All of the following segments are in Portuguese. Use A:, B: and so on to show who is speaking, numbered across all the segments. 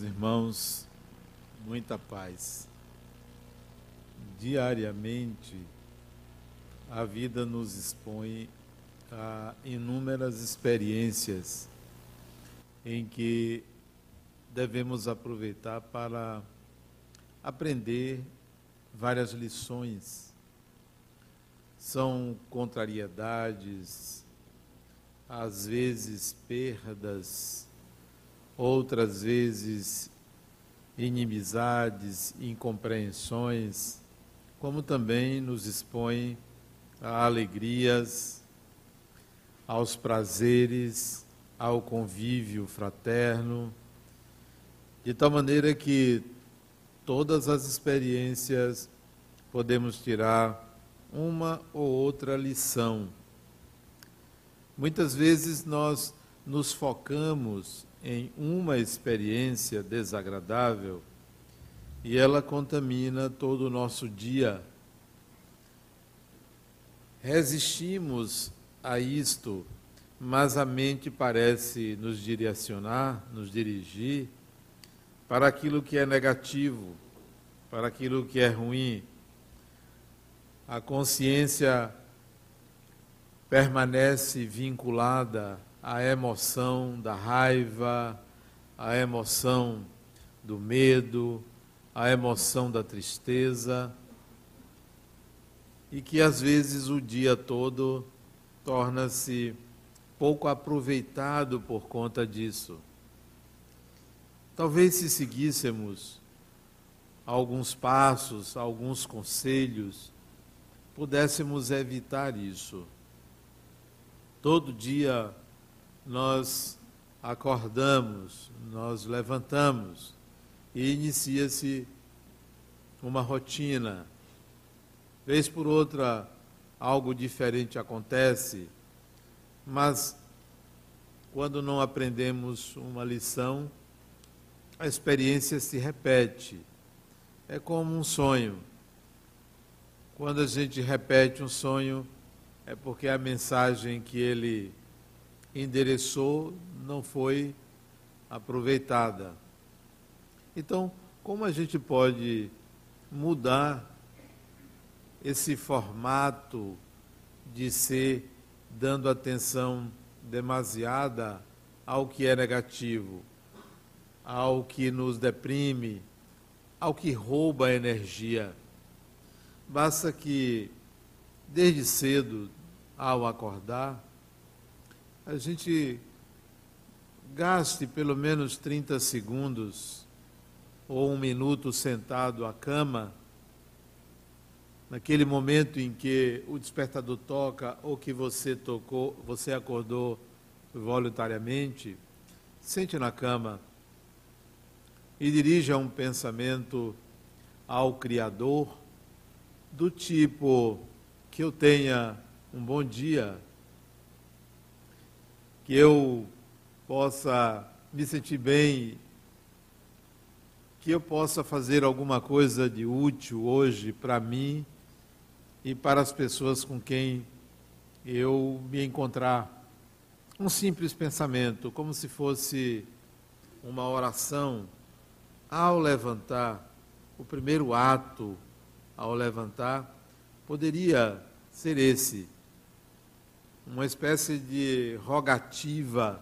A: meus irmãos, muita paz. Diariamente, a vida nos expõe a inúmeras experiências em que devemos aproveitar para aprender várias lições. São contrariedades, às vezes perdas, outras vezes inimizades, incompreensões, como também nos expõe a alegrias, aos prazeres, ao convívio fraterno, de tal maneira que todas as experiências podemos tirar uma ou outra lição. Muitas vezes nós nos focamos em uma experiência desagradável e ela contamina todo o nosso dia. Resistimos a isto, mas a mente parece nos direcionar, nos dirigir para aquilo que é negativo, para aquilo que é ruim. A consciência permanece vinculada a emoção da raiva, a emoção do medo, a emoção da tristeza, e que às vezes o dia todo torna-se pouco aproveitado por conta disso. Talvez se seguíssemos alguns passos, alguns conselhos, pudéssemos evitar isso. Todo dia nós acordamos, nós levantamos e inicia-se uma rotina. Vez por outra, algo diferente acontece, mas quando não aprendemos uma lição, a experiência se repete. É como um sonho. Quando a gente repete um sonho, é porque a mensagem que ele endereçou não foi aproveitada. Então, como a gente pode mudar esse formato de ser dando atenção demasiada ao que é negativo, ao que nos deprime, ao que rouba a energia? Basta que, desde cedo, ao acordar, a gente gaste pelo menos 30 segundos ou um minuto sentado à cama, naquele momento em que o despertador toca ou que você tocou, você acordou voluntariamente, sente na cama e dirija um pensamento ao Criador do tipo que eu tenha um bom dia, que eu possa me sentir bem, que eu possa fazer alguma coisa de útil hoje para mim e para as pessoas com quem eu me encontrar. Um simples pensamento, como se fosse uma oração ao levantar, o primeiro ato ao levantar, poderia ser esse uma espécie de rogativa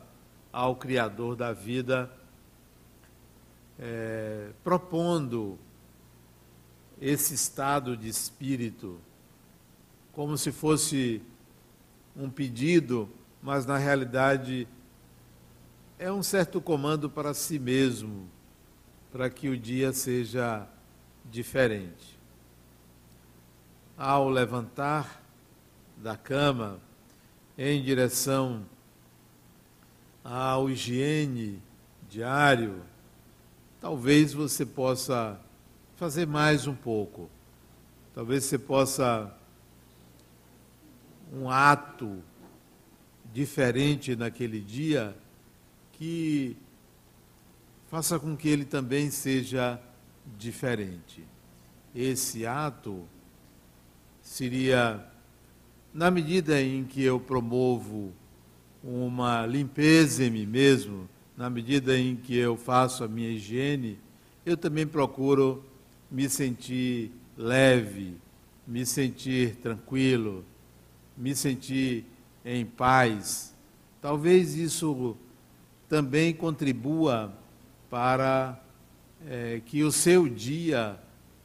A: ao Criador da vida, é, propondo esse estado de espírito como se fosse um pedido, mas na realidade é um certo comando para si mesmo, para que o dia seja diferente. Ao levantar da cama, em direção ao higiene diário, talvez você possa fazer mais um pouco. Talvez você possa um ato diferente naquele dia que faça com que ele também seja diferente. Esse ato seria na medida em que eu promovo uma limpeza em mim mesmo, na medida em que eu faço a minha higiene, eu também procuro me sentir leve, me sentir tranquilo, me sentir em paz. Talvez isso também contribua para é, que o seu dia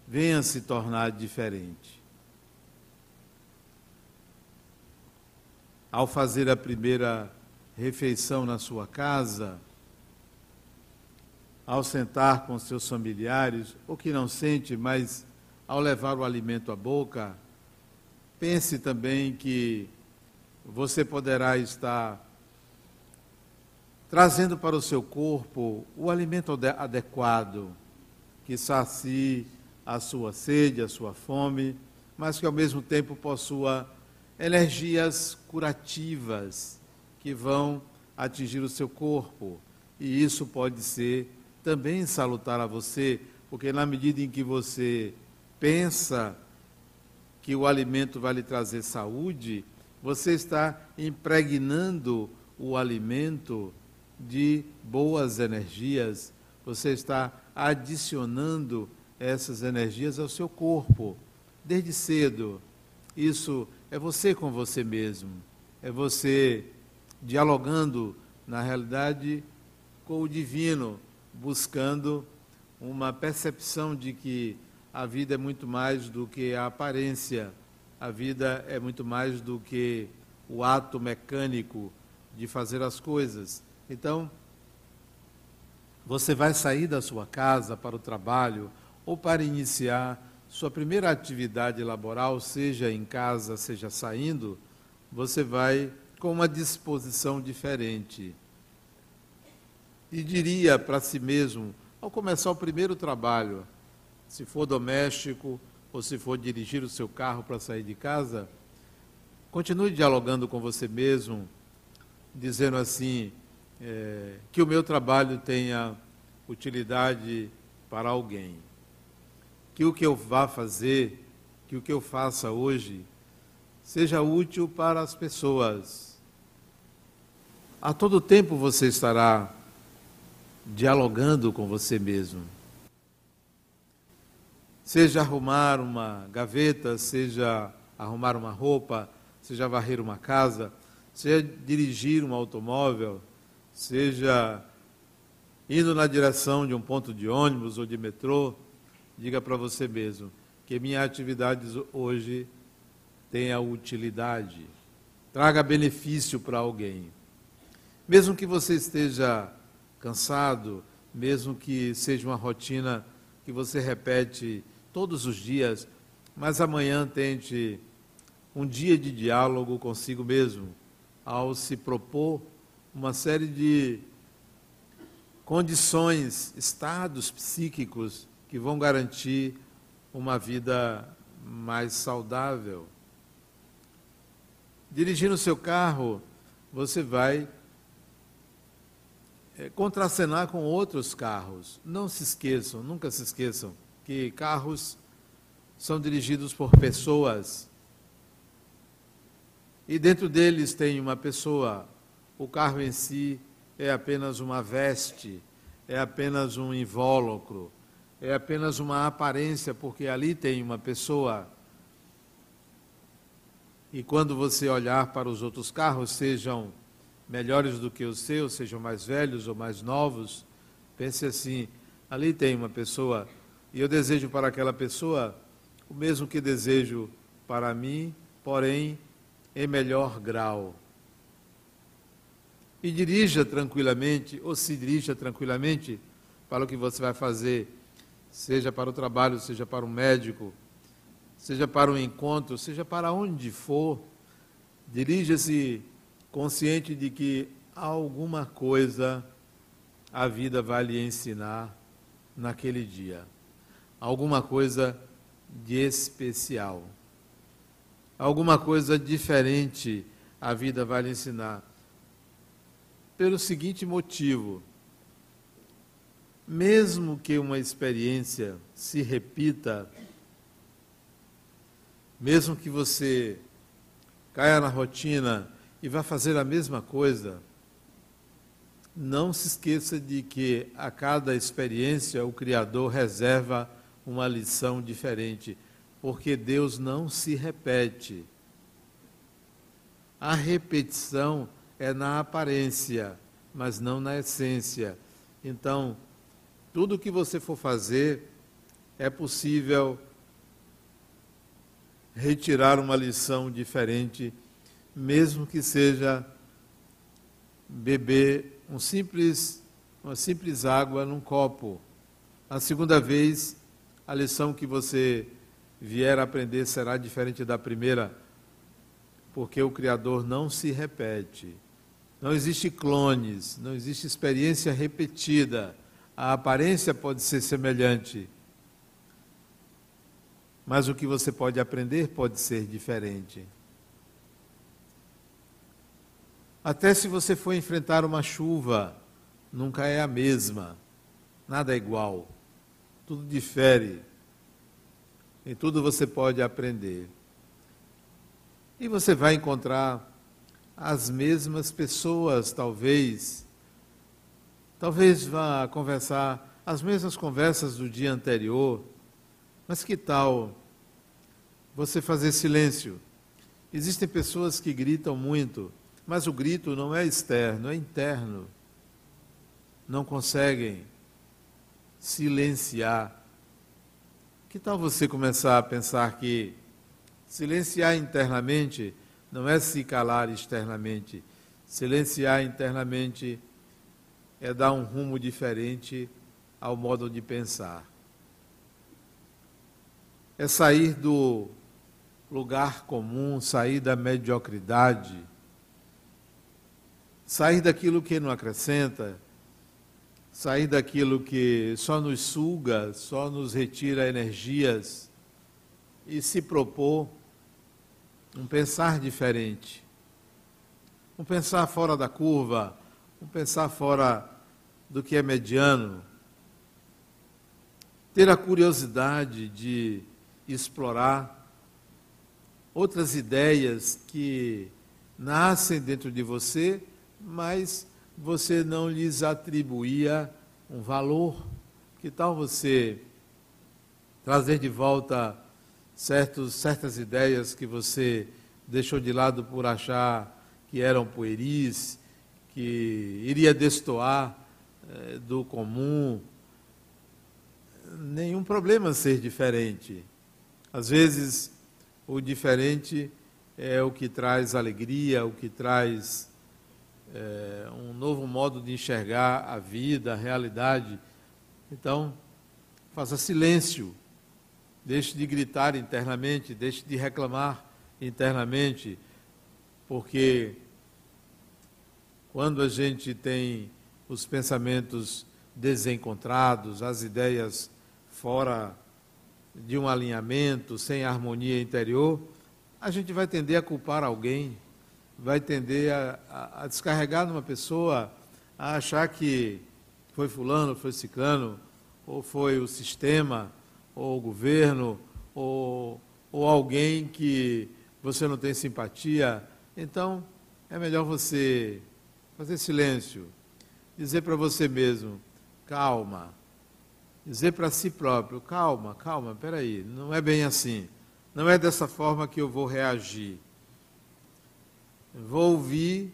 A: venha se tornar diferente. Ao fazer a primeira refeição na sua casa, ao sentar com seus familiares, ou que não sente, mas ao levar o alimento à boca, pense também que você poderá estar trazendo para o seu corpo o alimento adequado, que sacie a sua sede, a sua fome, mas que ao mesmo tempo possua energias curativas que vão atingir o seu corpo. E isso pode ser também salutar a você, porque na medida em que você pensa que o alimento vai lhe trazer saúde, você está impregnando o alimento de boas energias, você está adicionando essas energias ao seu corpo, desde cedo. Isso é você com você mesmo, é você dialogando, na realidade, com o divino, buscando uma percepção de que a vida é muito mais do que a aparência, a vida é muito mais do que o ato mecânico de fazer as coisas. Então, você vai sair da sua casa para o trabalho ou para iniciar sua primeira atividade laboral, seja em casa, seja saindo, você vai com uma disposição diferente. E diria para si mesmo, ao começar o primeiro trabalho, se for doméstico ou se for dirigir o seu carro para sair de casa, continue dialogando com você mesmo, dizendo assim: é, que o meu trabalho tenha utilidade para alguém, que o que eu vá fazer, que o que eu faça hoje, seja útil para as pessoas. A todo tempo você estará dialogando com você mesmo seja arrumar uma gaveta, seja arrumar uma roupa, seja varrer uma casa, seja dirigir um automóvel, seja indo na direção de um ponto de ônibus ou de metrô, diga para você mesmo que minha atividade hoje tenha utilidade, traga benefício para alguém. Mesmo que você esteja cansado, mesmo que seja uma rotina que você repete todos os dias, mas amanhã tente um dia de diálogo consigo mesmo, ao se propor uma série de condições, estados psíquicos que vão garantir uma vida mais saudável. Dirigindo o seu carro, você vai é, contracenar com outros carros. Não se esqueçam, nunca se esqueçam que carros são dirigidos por pessoas e dentro deles tem uma pessoa. O carro em si é apenas uma veste, é apenas um invólucro, é apenas uma aparência, porque ali tem uma pessoa. E quando você olhar para os outros carros, sejam melhores do que os seus, sejam mais velhos ou mais novos, pense assim: ali tem uma pessoa e eu desejo para aquela pessoa o mesmo que desejo para mim, porém em melhor grau. E dirija tranquilamente, ou se dirija tranquilamente para o que você vai fazer, seja para o trabalho, seja para o médico, seja para um encontro, seja para onde for. Dirija-se consciente de que alguma coisa a vida vai lhe ensinar naquele dia alguma coisa de especial. Alguma coisa diferente a vida vai lhe ensinar. Pelo seguinte motivo: mesmo que uma experiência se repita, mesmo que você caia na rotina e vá fazer a mesma coisa, não se esqueça de que a cada experiência o Criador reserva uma lição diferente, porque Deus não se repete. A repetição é na aparência, mas não na essência. Então, tudo que você for fazer, é possível retirar uma lição diferente, mesmo que seja beber um simples, uma simples água num copo. A segunda vez, a lição que você vier a aprender será diferente da primeira, porque o Criador não se repete. Não existe clones, não existe experiência repetida. A aparência pode ser semelhante, mas o que você pode aprender pode ser diferente. Até se você for enfrentar uma chuva, nunca é a mesma, nada é igual, tudo difere. Em tudo você pode aprender. E você vai encontrar as mesmas pessoas, talvez. Talvez vá conversar as mesmas conversas do dia anterior. Mas que tal você fazer silêncio? Existem pessoas que gritam muito mas o grito não é externo, é interno. Não conseguem silenciar. Que tal você começar a pensar que silenciar internamente não é se calar externamente. Silenciar internamente é dar um rumo diferente ao modo de pensar. É sair do lugar comum, sair da mediocridade sair daquilo que não acrescenta, sair daquilo que só nos suga, só nos retira energias e se propor um pensar diferente, um pensar fora da curva, um pensar fora do que é mediano, ter a curiosidade de explorar outras ideias que nascem dentro de você mas você não lhes atribuía um valor. Que tal você trazer de volta certos, certas ideias que você deixou de lado por achar que eram pueris, que iria destoar do comum? Nenhum problema ser diferente. Às vezes, o diferente é o que traz alegria, o que traz é, um novo modo de enxergar a vida, a realidade. Então, faça silêncio, deixe de gritar internamente, deixe de reclamar internamente, porque quando a gente tem os pensamentos desencontrados, as ideias fora de um alinhamento, sem harmonia interior, a gente vai tender a culpar alguém, vai tender a, a, a descarregar numa pessoa, a achar que foi fulano, foi ciclano, ou foi o sistema, ou o governo, ou, ou alguém que você não tem simpatia. Então, é melhor você fazer silêncio, dizer para você mesmo, calma, dizer para si próprio, calma, calma, peraí, não é bem assim, não é dessa forma que eu vou reagir vou ouvir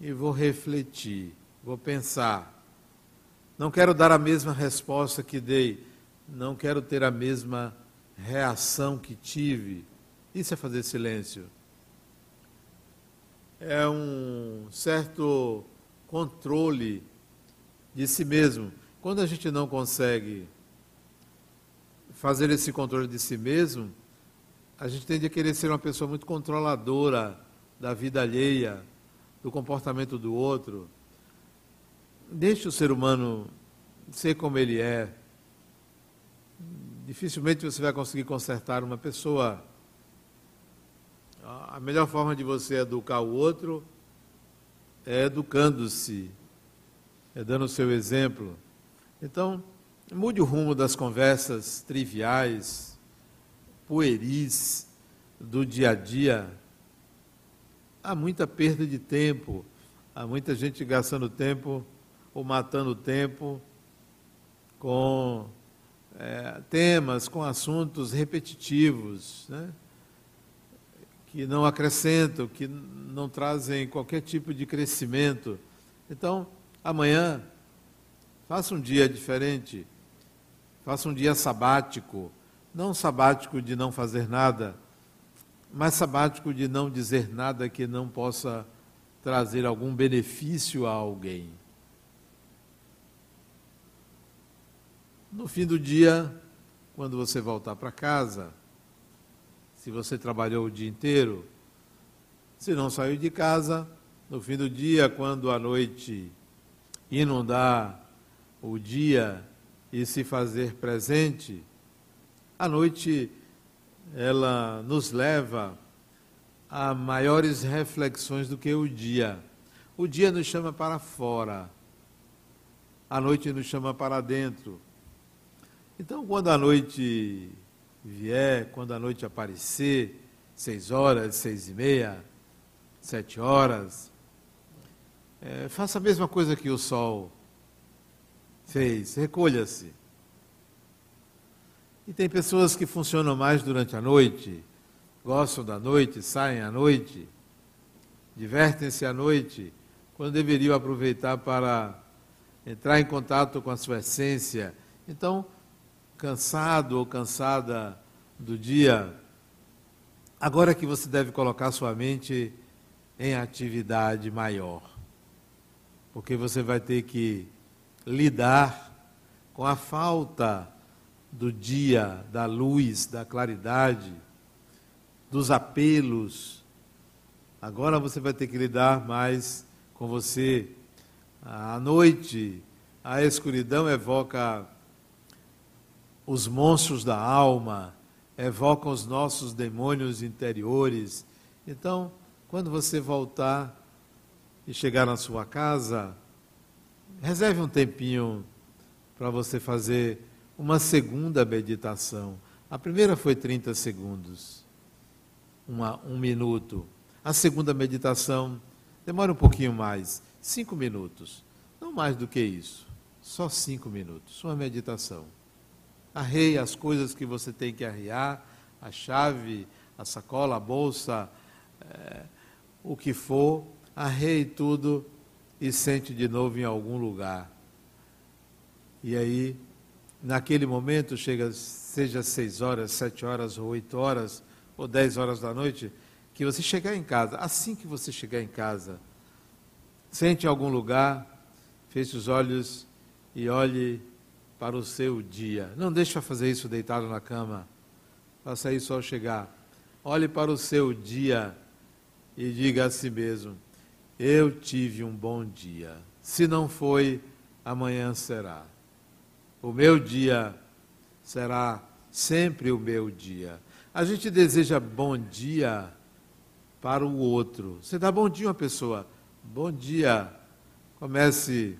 A: e vou refletir, vou pensar. Não quero dar a mesma resposta que dei, não quero ter a mesma reação que tive. Isso é fazer silêncio. É um certo controle de si mesmo. Quando a gente não consegue fazer esse controle de si mesmo, a gente tende a querer ser uma pessoa muito controladora da vida alheia, do comportamento do outro. Deixe o ser humano ser como ele é. Dificilmente você vai conseguir consertar uma pessoa. A melhor forma de você educar o outro é educando-se, dando o seu exemplo. Então, mude o rumo das conversas triviais, pueris do dia a dia há muita perda de tempo, há muita gente gastando tempo ou matando tempo com é, temas, com assuntos repetitivos, né? que não acrescentam, que não trazem qualquer tipo de crescimento. Então, amanhã, faça um dia diferente, faça um dia sabático, não sabático de não fazer nada, mas sabático de não dizer nada que não possa trazer algum benefício a alguém. No fim do dia, quando você voltar para casa, se você trabalhou o dia inteiro, se não saiu de casa, no fim do dia, quando a noite inundar o dia e se fazer presente, a noite ela nos leva a maiores reflexões do que o dia. O dia nos chama para fora, a noite nos chama para dentro. Então, quando a noite vier, quando a noite aparecer, seis horas, seis e meia, sete horas, é, faça a mesma coisa que o sol fez, recolha-se. E tem pessoas que funcionam mais durante a noite, gostam da noite, saem à noite, divertem-se à noite, quando deveriam aproveitar para entrar em contato com a sua essência. Então, cansado ou cansada do dia, agora que você deve colocar sua mente em atividade maior, porque você vai ter que lidar com a falta do dia, da luz, da claridade, dos apelos. Agora você vai ter que lidar mais com você. À noite, a escuridão evoca os monstros da alma, evocam os nossos demônios interiores. Então, quando você voltar e chegar na sua casa, reserve um tempinho para você fazer uma segunda meditação. A primeira foi 30 segundos, uma, um minuto. A segunda meditação demora um pouquinho mais, cinco minutos. Não mais do que isso, só cinco minutos. Uma meditação. Arreie as coisas que você tem que arrear, a chave, a sacola, a bolsa, é, o que for, arreie tudo e sente de novo em algum lugar. E aí, naquele momento, chega, seja seis horas, sete horas, ou oito horas, ou dez horas da noite, que você chegar em casa, assim que você chegar em casa, sente em algum lugar, feche os olhos e olhe para o seu dia. Não deixe fazer isso deitado na cama. Faça isso ao chegar. Olhe para o seu dia e diga a si mesmo: Eu tive um bom dia. Se não foi, amanhã será. O meu dia será sempre o meu dia. A gente deseja bom dia para o outro. Você dá bom dia a uma pessoa. Bom dia. Comece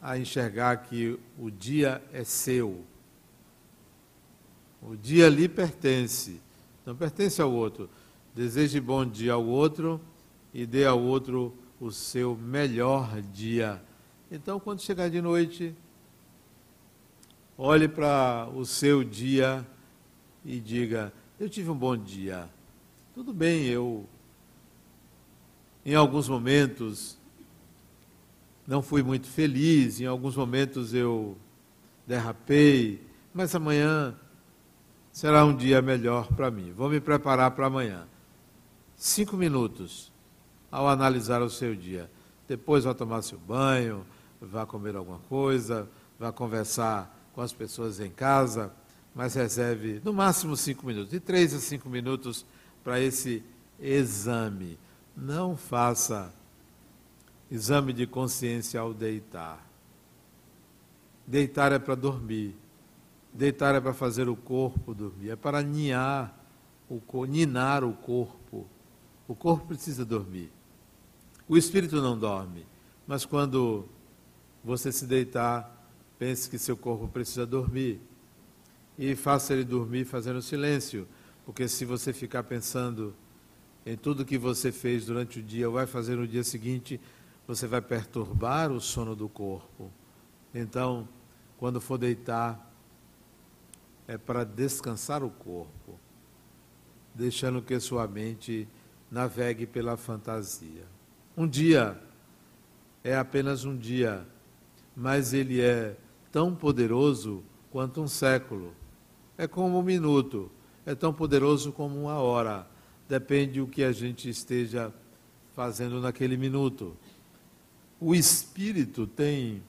A: a enxergar que o dia é seu. O dia lhe pertence, não pertence ao outro. Deseje bom dia ao outro e dê ao outro o seu melhor dia. Então, quando chegar de noite, olhe para o seu dia e diga: Eu tive um bom dia. Tudo bem, eu, em alguns momentos, não fui muito feliz, em alguns momentos eu derrapei, mas amanhã será um dia melhor para mim. Vou me preparar para amanhã. Cinco minutos ao analisar o seu dia. Depois vá tomar seu banho, vá comer alguma coisa, vá conversar com as pessoas em casa, mas reserve no máximo cinco minutos, de três a cinco minutos para esse exame. Não faça Exame de consciência ao deitar. Deitar é para dormir. Deitar é para fazer o corpo dormir. É para ninhar o, ninar o corpo. O corpo precisa dormir. O espírito não dorme. Mas quando você se deitar, pense que seu corpo precisa dormir. E faça ele dormir fazendo silêncio. Porque se você ficar pensando em tudo que você fez durante o dia, vai fazer no dia seguinte, você vai perturbar o sono do corpo. Então, quando for deitar, é para descansar o corpo, deixando que sua mente navegue pela fantasia. Um dia é apenas um dia, mas ele é tão poderoso quanto um século. É como um minuto, é tão poderoso como uma hora. Depende do que a gente esteja fazendo naquele minuto. O espírito tem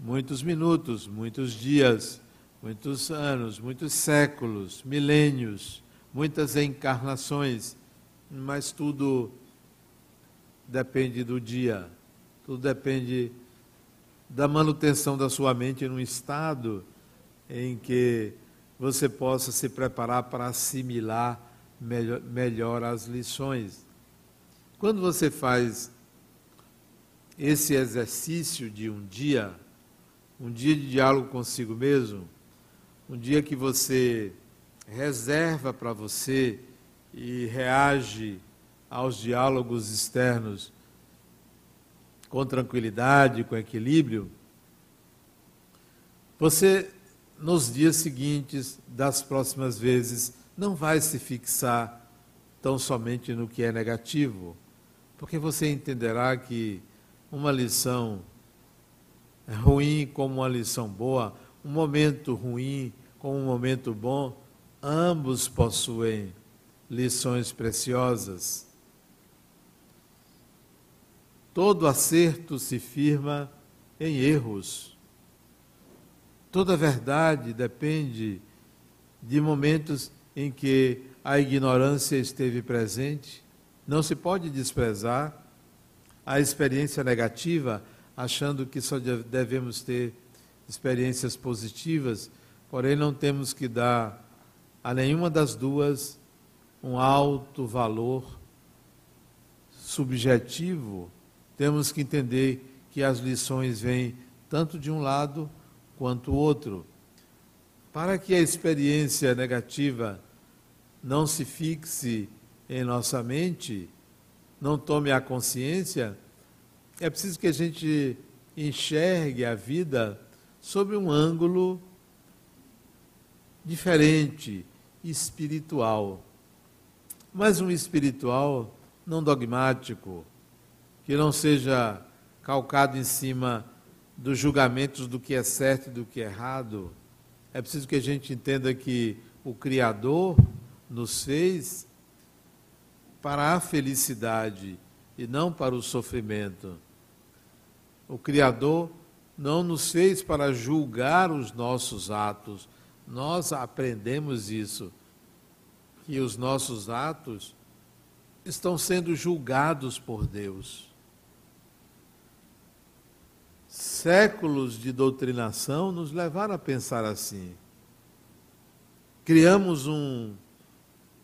A: muitos minutos, muitos dias, muitos anos, muitos séculos, milênios, muitas encarnações, mas tudo depende do dia, tudo depende da manutenção da sua mente num estado em que você possa se preparar para assimilar melhor, melhor as lições. Quando você faz esse exercício de um dia, um dia de diálogo consigo mesmo, um dia que você reserva para você e reage aos diálogos externos com tranquilidade, com equilíbrio, você, nos dias seguintes, das próximas vezes, não vai se fixar tão somente no que é negativo, porque você entenderá que uma lição ruim como uma lição boa, um momento ruim como um momento bom, ambos possuem lições preciosas. Todo acerto se firma em erros. Toda verdade depende de momentos em que a ignorância esteve presente. Não se pode desprezar a experiência negativa achando que só devemos ter experiências positivas, porém não temos que dar a nenhuma das duas um alto valor subjetivo. Temos que entender que as lições vêm tanto de um lado quanto do outro. Para que a experiência negativa não se fixe em nossa mente, não tome a consciência, é preciso que a gente enxergue a vida sob um ângulo diferente, espiritual. Mas um espiritual não dogmático, que não seja calcado em cima dos julgamentos do que é certo e do que é errado. É preciso que a gente entenda que o Criador nos fez para a felicidade e não para o sofrimento. O Criador não nos fez para julgar os nossos atos. Nós aprendemos isso, que os nossos atos estão sendo julgados por Deus. Séculos de doutrinação nos levaram a pensar assim. Criamos um,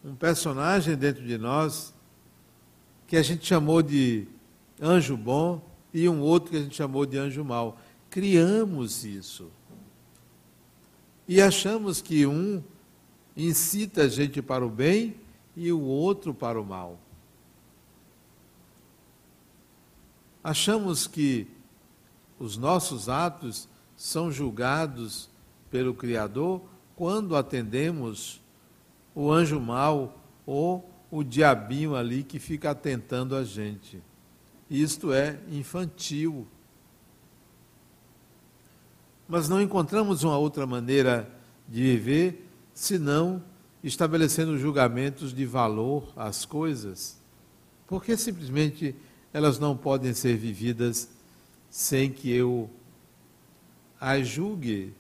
A: um personagem dentro de nós que a gente chamou de anjo bom, e um outro que a gente chamou de anjo mau. Criamos isso. E achamos que um incita a gente para o bem e o outro para o mal. Achamos que os nossos atos são julgados pelo Criador quando atendemos o anjo mau ou o diabinho ali que fica atentando a gente. Isto é infantil. Mas não encontramos uma outra maneira de viver senão estabelecendo julgamentos de valor às coisas, porque simplesmente elas não podem ser vividas sem que eu as julgue,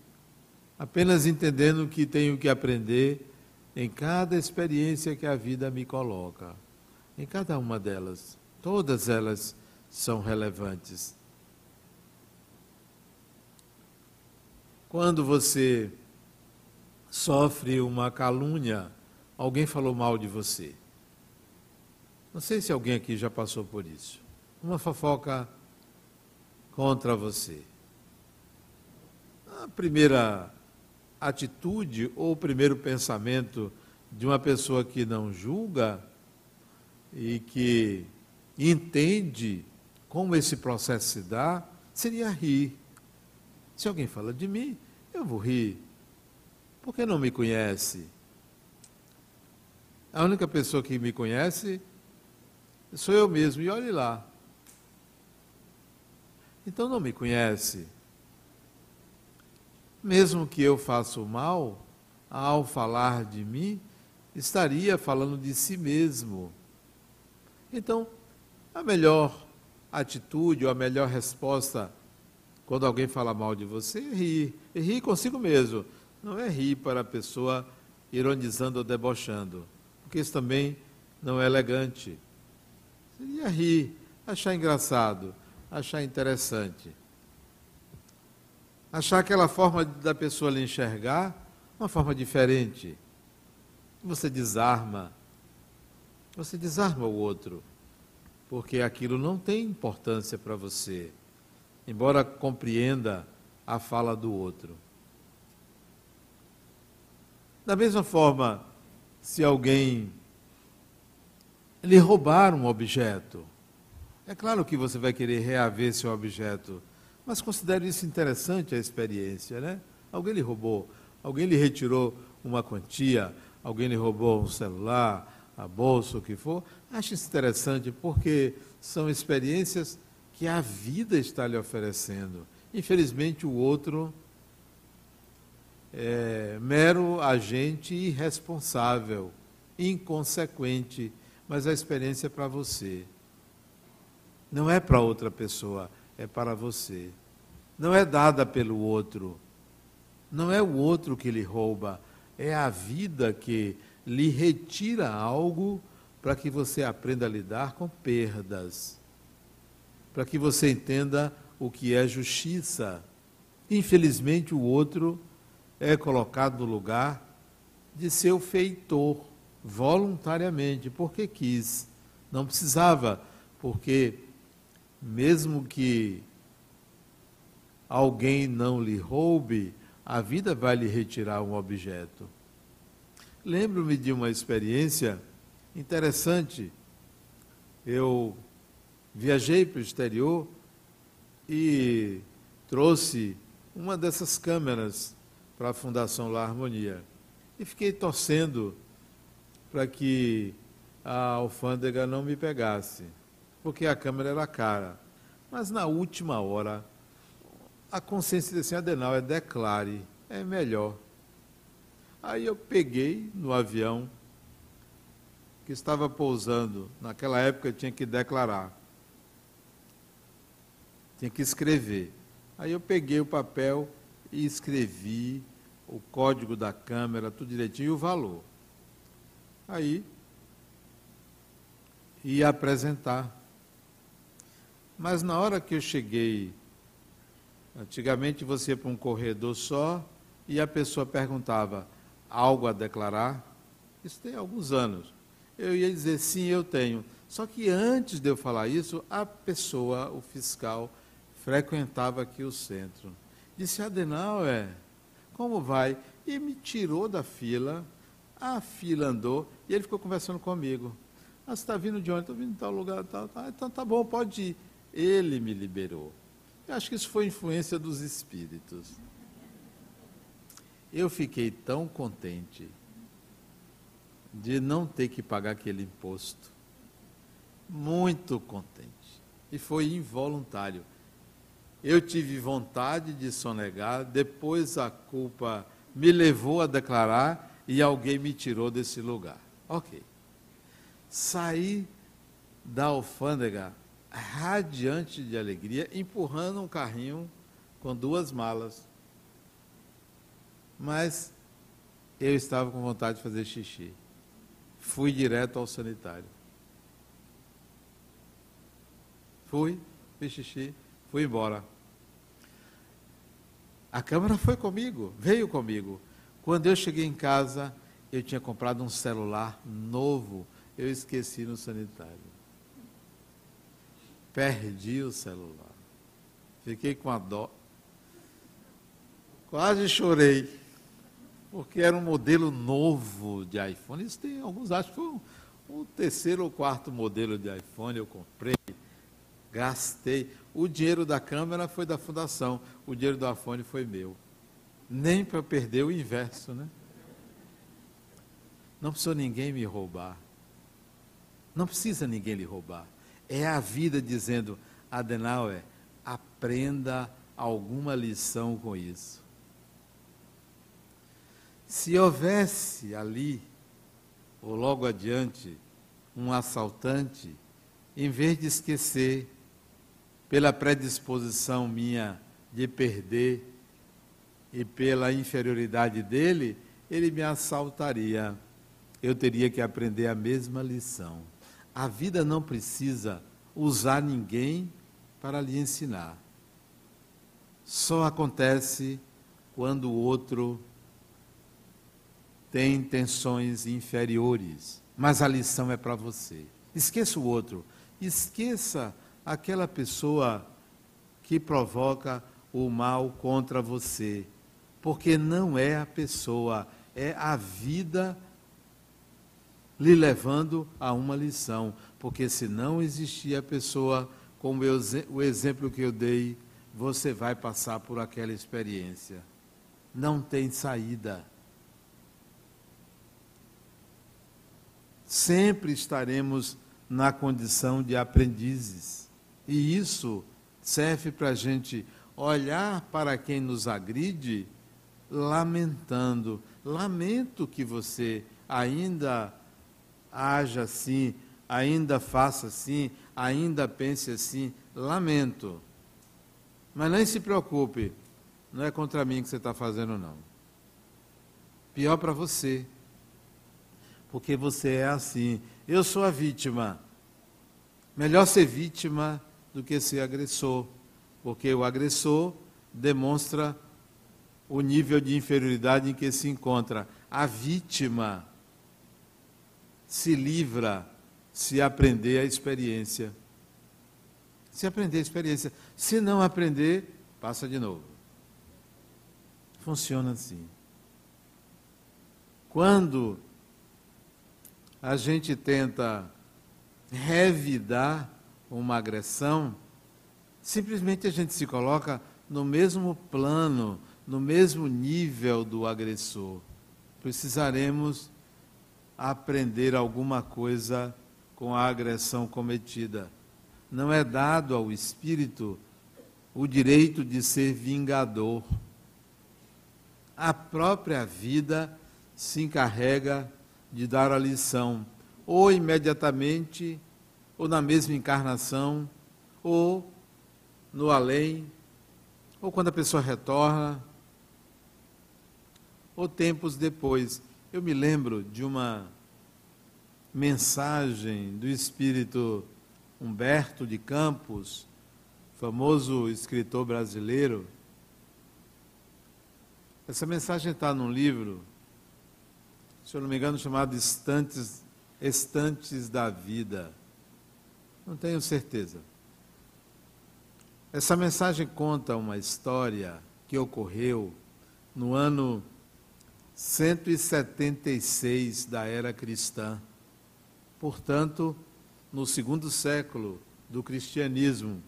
A: apenas entendendo que tenho que aprender em cada experiência que a vida me coloca, em cada uma delas. Todas elas são relevantes. Quando você sofre uma calúnia, alguém falou mal de você. Não sei se alguém aqui já passou por isso. Uma fofoca contra você. A primeira atitude ou o primeiro pensamento de uma pessoa que não julga e que entende como esse processo se dá, seria rir. Se alguém fala de mim, eu vou rir. Porque não me conhece. A única pessoa que me conhece sou eu mesmo, e olhe lá. Então não me conhece. Mesmo que eu faça o mal, ao falar de mim, estaria falando de si mesmo. Então, a melhor atitude ou a melhor resposta quando alguém fala mal de você é rir. E rir consigo mesmo. Não é rir para a pessoa ironizando ou debochando. Porque isso também não é elegante. Seria rir, achar engraçado, achar interessante. Achar aquela forma da pessoa lhe enxergar uma forma diferente. Você desarma. Você desarma o outro. Porque aquilo não tem importância para você. Embora compreenda a fala do outro. Da mesma forma, se alguém lhe roubar um objeto, é claro que você vai querer reaver seu objeto, mas considere isso interessante a experiência, né? Alguém lhe roubou, alguém lhe retirou uma quantia, alguém lhe roubou um celular, a bolsa, o que for. Acho isso interessante porque são experiências que a vida está lhe oferecendo. Infelizmente, o outro é mero agente irresponsável, inconsequente, mas a experiência é para você. Não é para outra pessoa, é para você. Não é dada pelo outro. Não é o outro que lhe rouba, é a vida que lhe retira algo para que você aprenda a lidar com perdas. Para que você entenda o que é justiça. Infelizmente, o outro é colocado no lugar de seu feitor, voluntariamente, porque quis. Não precisava, porque mesmo que alguém não lhe roube, a vida vai lhe retirar um objeto. Lembro-me de uma experiência interessante. Eu viajei para o exterior e trouxe uma dessas câmeras para a Fundação La Harmonia. E fiquei torcendo para que a alfândega não me pegasse porque a câmera era cara. Mas na última hora, a consciência disse assim, Adenal, é declare, é melhor. Aí eu peguei no avião que estava pousando, naquela época eu tinha que declarar. Tinha que escrever. Aí eu peguei o papel e escrevi o código da câmera, tudo direitinho, e o valor. Aí ia apresentar mas na hora que eu cheguei, antigamente você ia para um corredor só e a pessoa perguntava algo a declarar. Isso tem alguns anos. Eu ia dizer sim, eu tenho. Só que antes de eu falar isso, a pessoa, o fiscal, frequentava aqui o centro. Disse, Adenauer, como vai? E me tirou da fila, a fila andou, e ele ficou conversando comigo. Ah, você está vindo de onde? Estou vindo de tal lugar, tal, tal. Então tá bom, pode ir. Ele me liberou. Eu acho que isso foi influência dos espíritos. Eu fiquei tão contente de não ter que pagar aquele imposto. Muito contente. E foi involuntário. Eu tive vontade de sonegar, depois a culpa me levou a declarar e alguém me tirou desse lugar. Ok. Saí da alfândega radiante de alegria, empurrando um carrinho com duas malas. Mas eu estava com vontade de fazer xixi. Fui direto ao sanitário. Fui, fiz xixi, fui embora. A câmera foi comigo, veio comigo. Quando eu cheguei em casa, eu tinha comprado um celular novo, eu esqueci no sanitário. Perdi o celular. Fiquei com a dó. Quase chorei. Porque era um modelo novo de iPhone. Isso tem alguns, acho que foi um, um terceiro ou quarto modelo de iPhone eu comprei. Gastei. O dinheiro da Câmara foi da fundação, o dinheiro do Afone foi meu. Nem para perder o inverso, né? Não precisou ninguém me roubar. Não precisa ninguém lhe roubar. É a vida dizendo, Adenauer, aprenda alguma lição com isso. Se houvesse ali, ou logo adiante, um assaltante, em vez de esquecer, pela predisposição minha de perder e pela inferioridade dele, ele me assaltaria. Eu teria que aprender a mesma lição. A vida não precisa usar ninguém para lhe ensinar. Só acontece quando o outro tem intenções inferiores. Mas a lição é para você. Esqueça o outro. Esqueça aquela pessoa que provoca o mal contra você. Porque não é a pessoa, é a vida lhe levando a uma lição. Porque se não existir a pessoa, como eu, o exemplo que eu dei, você vai passar por aquela experiência. Não tem saída. Sempre estaremos na condição de aprendizes. E isso serve para a gente olhar para quem nos agride lamentando. Lamento que você ainda haja assim, ainda faça assim, ainda pense assim. Lamento. Mas nem se preocupe, não é contra mim que você está fazendo, não. Pior para você. Porque você é assim. Eu sou a vítima. Melhor ser vítima do que ser agressor. Porque o agressor demonstra o nível de inferioridade em que se encontra. A vítima se livra se aprender a experiência se aprender a experiência. Se não aprender, passa de novo. Funciona assim. Quando a gente tenta revidar uma agressão, simplesmente a gente se coloca no mesmo plano, no mesmo nível do agressor. Precisaremos aprender alguma coisa com a agressão cometida não é dado ao espírito o direito de ser vingador. A própria vida se encarrega de dar a lição, ou imediatamente, ou na mesma encarnação, ou no além, ou quando a pessoa retorna, ou tempos depois. Eu me lembro de uma mensagem do Espírito Humberto de Campos, famoso escritor brasileiro. Essa mensagem está num livro, se eu não me engano, chamado Estantes, Estantes da Vida. Não tenho certeza. Essa mensagem conta uma história que ocorreu no ano 176 da era cristã. Portanto, no segundo século do cristianismo,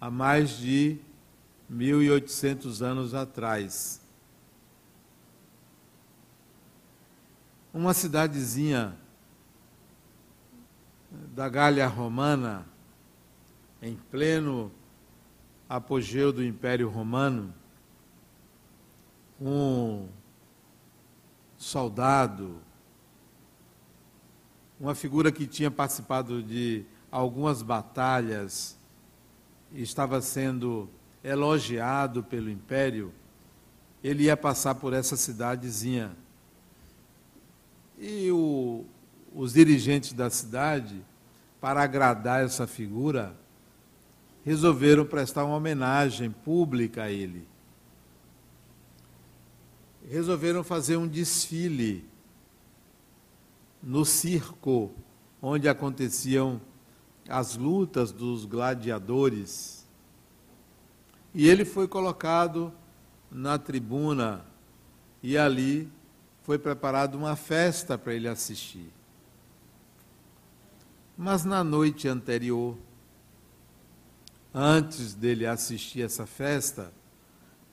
A: há mais de 1800 anos atrás. Uma cidadezinha da Gália Romana, em pleno apogeu do Império Romano, um soldado uma figura que tinha participado de algumas batalhas e estava sendo elogiado pelo império, ele ia passar por essa cidadezinha. E o, os dirigentes da cidade, para agradar essa figura, resolveram prestar uma homenagem pública a ele. Resolveram fazer um desfile no circo onde aconteciam as lutas dos gladiadores. E ele foi colocado na tribuna e ali foi preparada uma festa para ele assistir. Mas na noite anterior, antes dele assistir essa festa,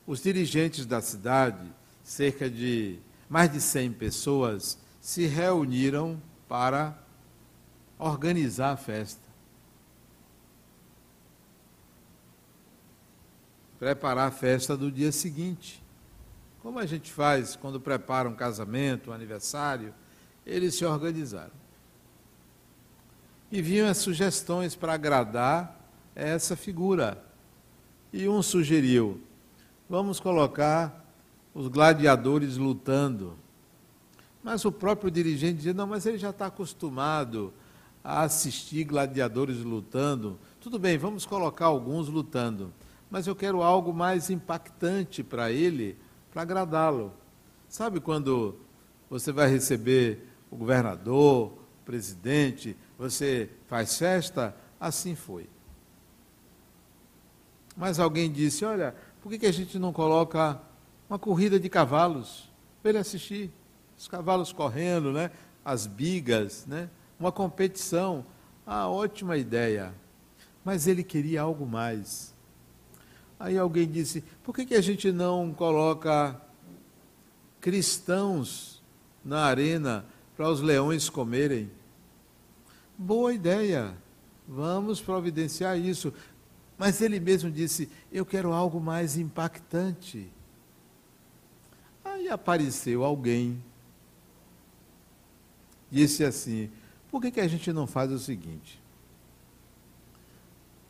A: os dirigentes da cidade, cerca de mais de 100 pessoas, se reuniram para organizar a festa. Preparar a festa do dia seguinte. Como a gente faz quando prepara um casamento, um aniversário, eles se organizaram. E vinham as sugestões para agradar essa figura. E um sugeriu: vamos colocar os gladiadores lutando. Mas o próprio dirigente dizia: não, mas ele já está acostumado a assistir gladiadores lutando. Tudo bem, vamos colocar alguns lutando. Mas eu quero algo mais impactante para ele, para agradá-lo. Sabe quando você vai receber o governador, o presidente, você faz festa? Assim foi. Mas alguém disse: olha, por que, a gente não coloca uma corrida de cavalos para ele assistir? Os cavalos correndo, né? as bigas, né? uma competição. Ah, ótima ideia. Mas ele queria algo mais. Aí alguém disse: por que, que a gente não coloca cristãos na arena para os leões comerem? Boa ideia, vamos providenciar isso. Mas ele mesmo disse: eu quero algo mais impactante. Aí apareceu alguém, disse assim: por que, que a gente não faz o seguinte?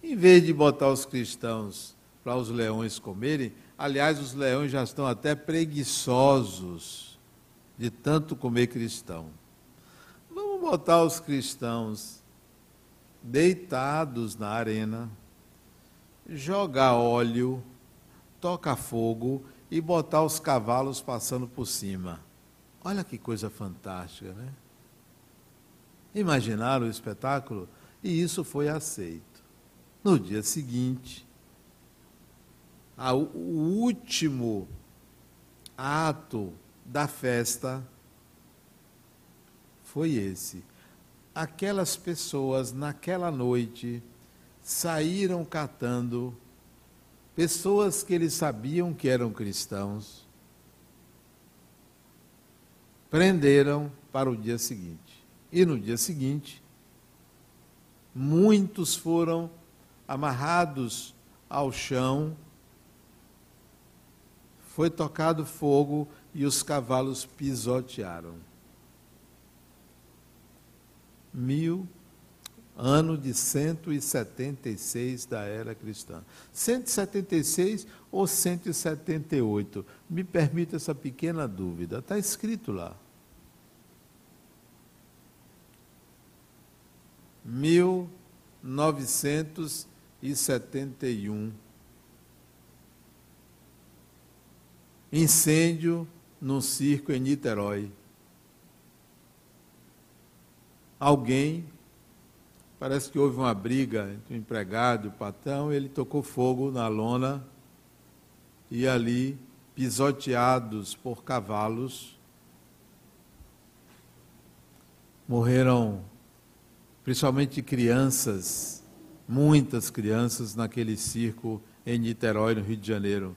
A: Em vez de botar os cristãos para os leões comerem. Aliás, os leões já estão até preguiçosos de tanto comer cristão. Vamos botar os cristãos deitados na arena, jogar óleo, tocar fogo e botar os cavalos passando por cima. Olha que coisa fantástica, né? Imaginaram o espetáculo? E isso foi aceito. No dia seguinte, o último ato da festa foi esse. Aquelas pessoas, naquela noite, saíram catando pessoas que eles sabiam que eram cristãos, prenderam para o dia seguinte. E no dia seguinte, muitos foram amarrados ao chão foi tocado fogo e os cavalos pisotearam. Mil, ano de 176 da era cristã. 176 ou 178? Me permita essa pequena dúvida. Está escrito lá. 1971 Incêndio num circo em Niterói. Alguém, parece que houve uma briga entre o empregado e o patrão, ele tocou fogo na lona e ali, pisoteados por cavalos, morreram principalmente crianças, muitas crianças naquele circo em Niterói, no Rio de Janeiro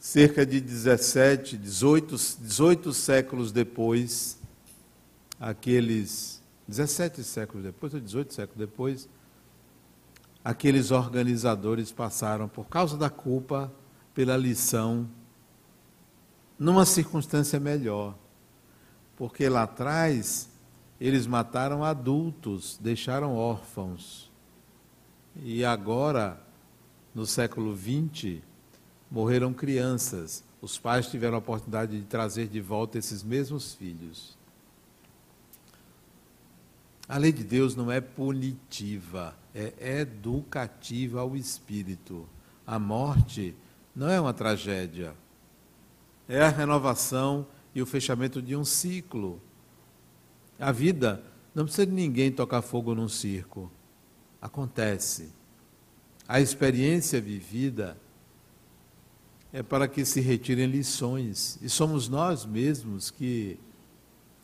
A: cerca de 17, 18, 18 séculos depois, aqueles 17 séculos depois, ou 18 séculos depois, aqueles organizadores passaram, por causa da culpa, pela lição, numa circunstância melhor. Porque lá atrás, eles mataram adultos, deixaram órfãos. E agora, no século XX, morreram crianças. Os pais tiveram a oportunidade de trazer de volta esses mesmos filhos. A lei de Deus não é punitiva, é educativa ao espírito. A morte não é uma tragédia, é a renovação e o fechamento de um ciclo. A vida não precisa de ninguém tocar fogo num circo. Acontece. A experiência vivida é para que se retirem lições. E somos nós mesmos que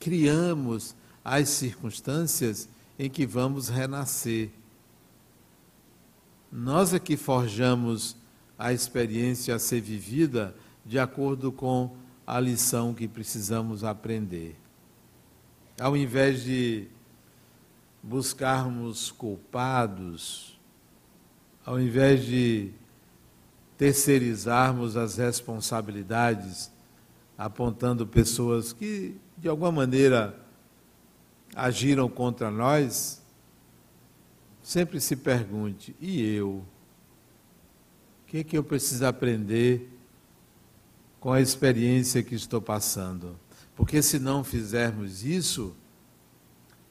A: criamos as circunstâncias em que vamos renascer. Nós é que forjamos a experiência a ser vivida de acordo com a lição que precisamos aprender. Ao invés de buscarmos culpados, ao invés de terceirizarmos as responsabilidades, apontando pessoas que, de alguma maneira, agiram contra nós, sempre se pergunte: e eu? O que, é que eu preciso aprender com a experiência que estou passando? Porque se não fizermos isso,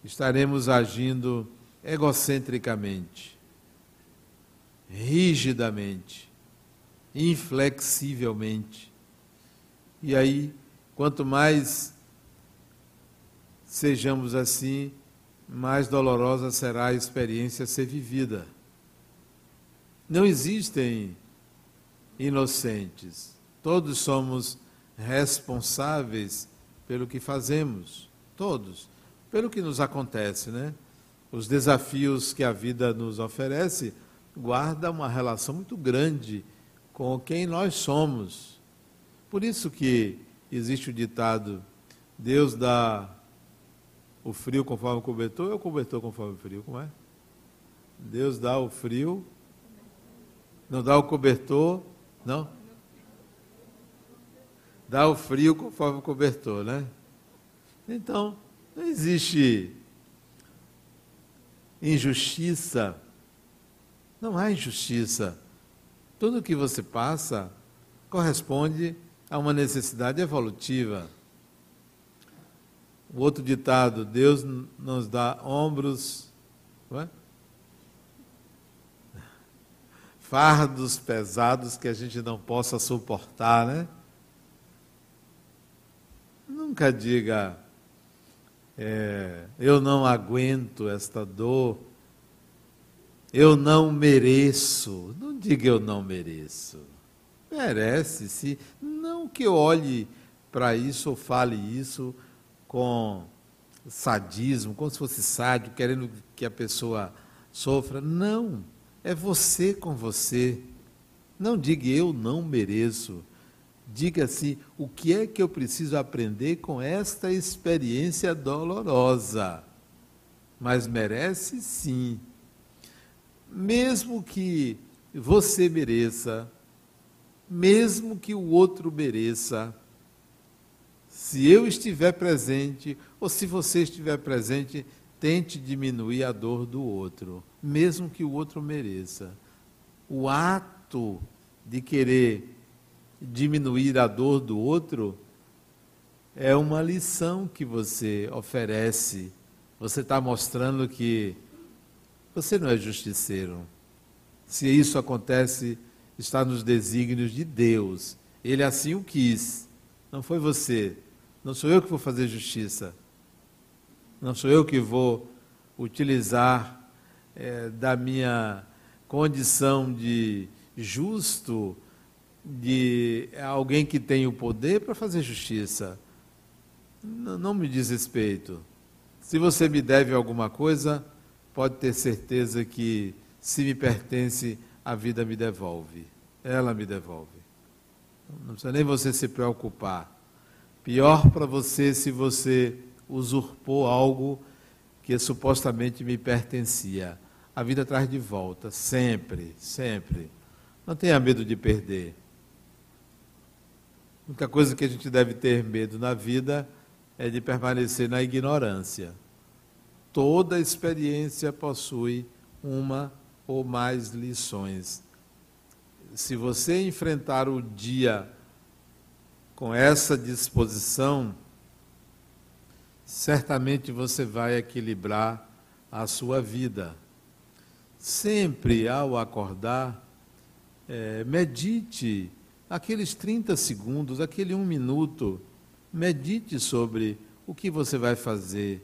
A: estaremos agindo egocentricamente, rigidamente, inflexivelmente. E aí, quanto mais sejamos assim, mais dolorosa será a experiência a ser vivida. Não existem inocentes. Todos somos responsáveis pelo que fazemos. Todos. Pelo que nos acontece, né? Os desafios que a vida nos oferece guardam uma relação muito grande com quem nós somos. Por isso que existe o ditado: Deus dá o frio conforme o cobertor ou o cobertor conforme o frio? Como é? Deus dá o frio, não dá o cobertor, não? Dá o frio conforme o cobertor, né? Então, não existe injustiça. Não há injustiça. Tudo que você passa corresponde a uma necessidade evolutiva. O outro ditado, Deus nos dá ombros, é? fardos pesados que a gente não possa suportar, né? Nunca diga, é, eu não aguento esta dor, eu não mereço. Não diga eu não mereço. Merece, se não que eu olhe para isso ou fale isso com sadismo, como se fosse sádico, querendo que a pessoa sofra. Não, é você com você. Não diga eu não mereço. Diga assim: o que é que eu preciso aprender com esta experiência dolorosa? Mas merece sim mesmo que você mereça, mesmo que o outro mereça, se eu estiver presente ou se você estiver presente, tente diminuir a dor do outro, mesmo que o outro mereça. O ato de querer diminuir a dor do outro é uma lição que você oferece. Você está mostrando que você não é justiceiro. Se isso acontece, está nos desígnios de Deus. Ele assim o quis. Não foi você. Não sou eu que vou fazer justiça. Não sou eu que vou utilizar é, da minha condição de justo, de alguém que tem o poder para fazer justiça. Não, me diz respeito. Se você me deve alguma coisa, pode ter certeza que, se me pertence, a vida me devolve. Ela me devolve. Não precisa nem você se preocupar. Pior para você se você usurpou algo que supostamente me pertencia. A vida traz de volta, sempre, sempre. Não tenha medo de perder. Única coisa que a gente deve ter medo na vida é de permanecer na ignorância toda experiência possui uma ou mais lições. Se você enfrentar o dia com essa disposição, certamente você vai equilibrar a sua vida. Sempre ao acordar, é, medite aqueles 30 segundos, aquele um minuto, medite sobre o que você vai fazer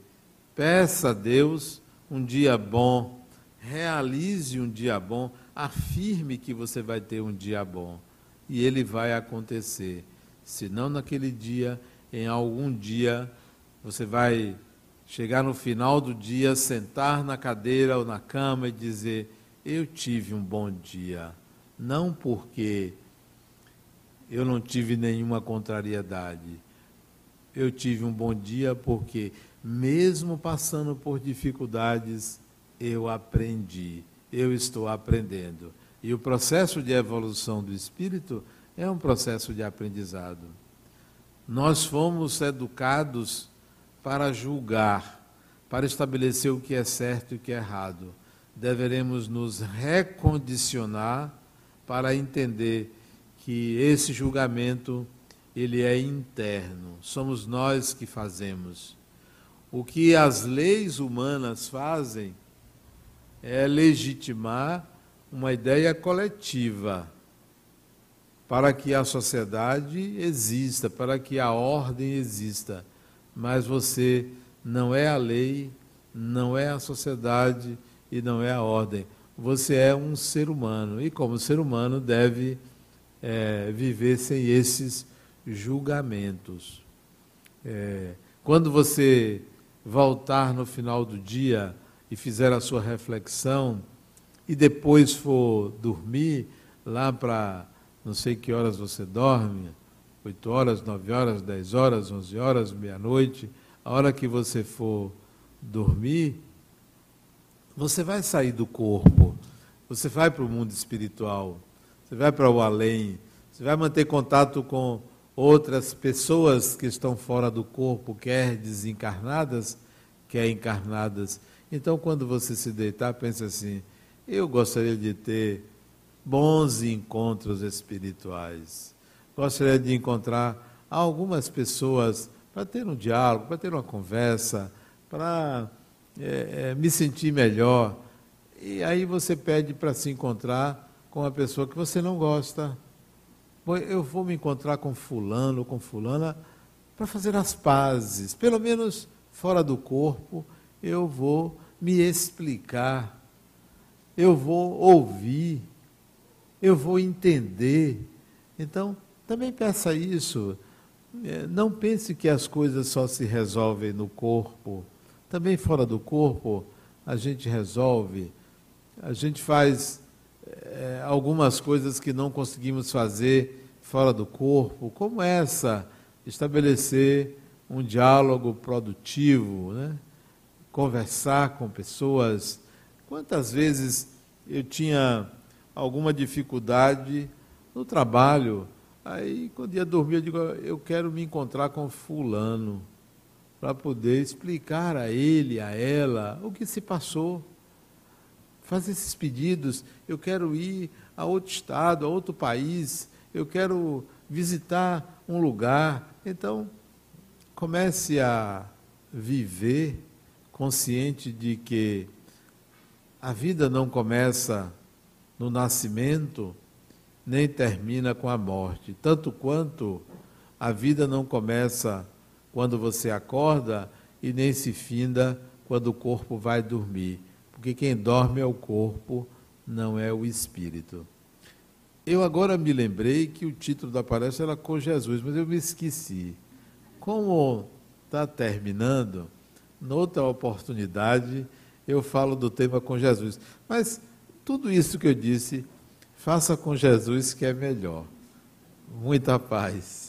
A: Peça a Deus um dia bom, realize um dia bom, afirme que você vai ter um dia bom. E ele vai acontecer. Se não naquele dia, em algum dia, você vai chegar no final do dia, sentar na cadeira ou na cama e dizer: eu tive um bom dia, não porque eu não tive nenhuma contrariedade. Eu tive um bom dia porque, mesmo passando por dificuldades, eu aprendi, eu estou aprendendo. E o processo de evolução do espírito é um processo de aprendizado. Nós fomos educados para julgar, para estabelecer o que é certo e o que é errado. Deveremos nos recondicionar para entender que esse julgamento ele é interno. Somos nós que fazemos. O que as leis humanas fazem é legitimar uma ideia coletiva para que a sociedade exista, para que a ordem exista. Mas você não é a lei, não é a sociedade e não é a ordem. Você é um ser humano e, como ser humano, deve é, viver sem esses julgamentos. É, quando você voltar no final do dia e fizer a sua reflexão e depois for dormir lá para não sei que horas você dorme, 8 horas, 9 horas, 10 horas, 11 horas, meia-noite, a hora que você for dormir, você vai sair do corpo, você vai para o mundo espiritual, você vai para o além, você vai manter contato com outras pessoas que estão fora do corpo, quer desencarnadas, quer encarnadas. Então, quando você se deitar, pense assim: eu gostaria de ter bons encontros espirituais. Gostaria de encontrar algumas pessoas para ter um diálogo, para ter uma conversa, para é, é, me sentir melhor. E aí você pede para se encontrar com uma pessoa que você não gosta. Eu vou me encontrar com fulano, com fulana, para fazer as pazes. Pelo menos fora do corpo, eu vou me explicar. Eu vou ouvir eu vou entender. Então, também peça isso. É, não pense que as coisas só se resolvem no corpo. Também fora do corpo, a gente resolve. A gente faz é, algumas coisas que não conseguimos fazer fora do corpo, como essa, estabelecer um diálogo produtivo, né? conversar com pessoas. Quantas vezes eu tinha alguma dificuldade no trabalho. Aí, quando ia dormir, eu digo: eu quero me encontrar com Fulano, para poder explicar a ele, a ela, o que se passou. Fazer esses pedidos. Eu quero ir a outro estado, a outro país, eu quero visitar um lugar. Então, comece a viver consciente de que a vida não começa no nascimento, nem termina com a morte. Tanto quanto a vida não começa quando você acorda e nem se finda quando o corpo vai dormir. Porque quem dorme é o corpo, não é o espírito. Eu agora me lembrei que o título da palestra era com Jesus, mas eu me esqueci. Como está terminando, noutra oportunidade eu falo do tema com Jesus. Mas tudo isso que eu disse, faça com Jesus que é melhor. Muita paz.